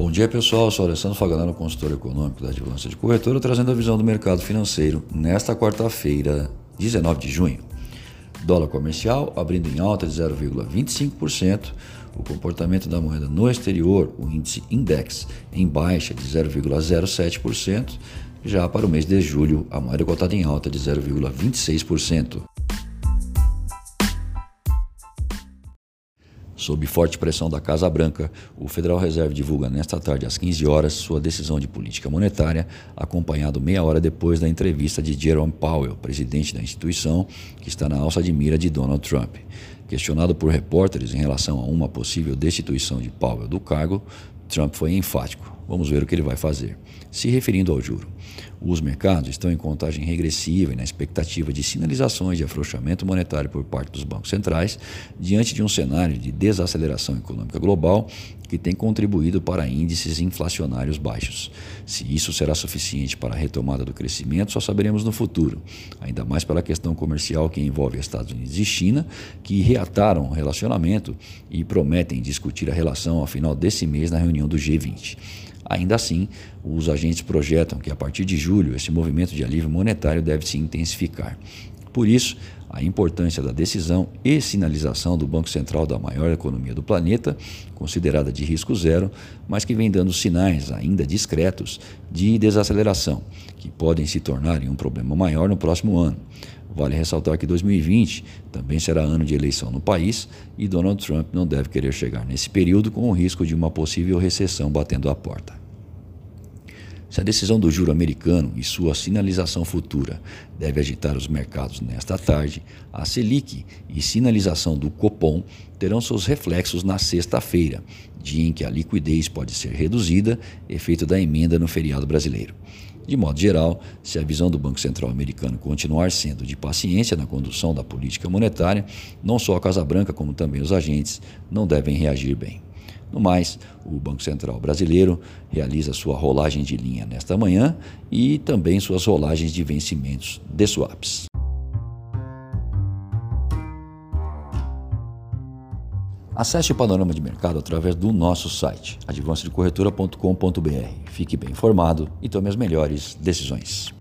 Bom dia pessoal, eu sou Alessandro Faganano, consultor econômico da Advança de Corretora, trazendo a visão do mercado financeiro nesta quarta-feira, 19 de junho. Dólar comercial abrindo em alta de 0,25%, o comportamento da moeda no exterior, o índice Index, em baixa de 0,07%, já para o mês de julho, a moeda cotada em alta de 0,26%. Sob forte pressão da Casa Branca, o Federal Reserve divulga nesta tarde às 15 horas sua decisão de política monetária, acompanhado meia hora depois da entrevista de Jerome Powell, presidente da instituição, que está na alça de mira de Donald Trump. Questionado por repórteres em relação a uma possível destituição de Powell do cargo, Trump foi enfático. Vamos ver o que ele vai fazer. Se referindo ao juro, os mercados estão em contagem regressiva e na expectativa de sinalizações de afrouxamento monetário por parte dos bancos centrais, diante de um cenário de desaceleração econômica global que tem contribuído para índices inflacionários baixos. Se isso será suficiente para a retomada do crescimento, só saberemos no futuro, ainda mais pela questão comercial que envolve Estados Unidos e China, que reataram o relacionamento e prometem discutir a relação ao final desse mês na reunião do G20. Ainda assim, os agentes projetam que a partir de julho esse movimento de alívio monetário deve se intensificar. Por isso, a importância da decisão e sinalização do Banco Central da maior economia do planeta, considerada de risco zero, mas que vem dando sinais ainda discretos de desaceleração, que podem se tornar um problema maior no próximo ano. Vale ressaltar que 2020 também será ano de eleição no país e Donald Trump não deve querer chegar nesse período com o risco de uma possível recessão batendo a porta. Se a decisão do juro americano e sua sinalização futura deve agitar os mercados nesta tarde, a Selic e sinalização do Copom terão seus reflexos na sexta-feira, dia em que a liquidez pode ser reduzida, efeito da emenda no feriado brasileiro. De modo geral, se a visão do Banco Central americano continuar sendo de paciência na condução da política monetária, não só a Casa Branca, como também os agentes não devem reagir bem. No mais, o Banco Central brasileiro realiza sua rolagem de linha nesta manhã e também suas rolagens de vencimentos de swaps. Acesse o panorama de mercado através do nosso site, advancedecorretora.com.br. Fique bem informado e tome as melhores decisões.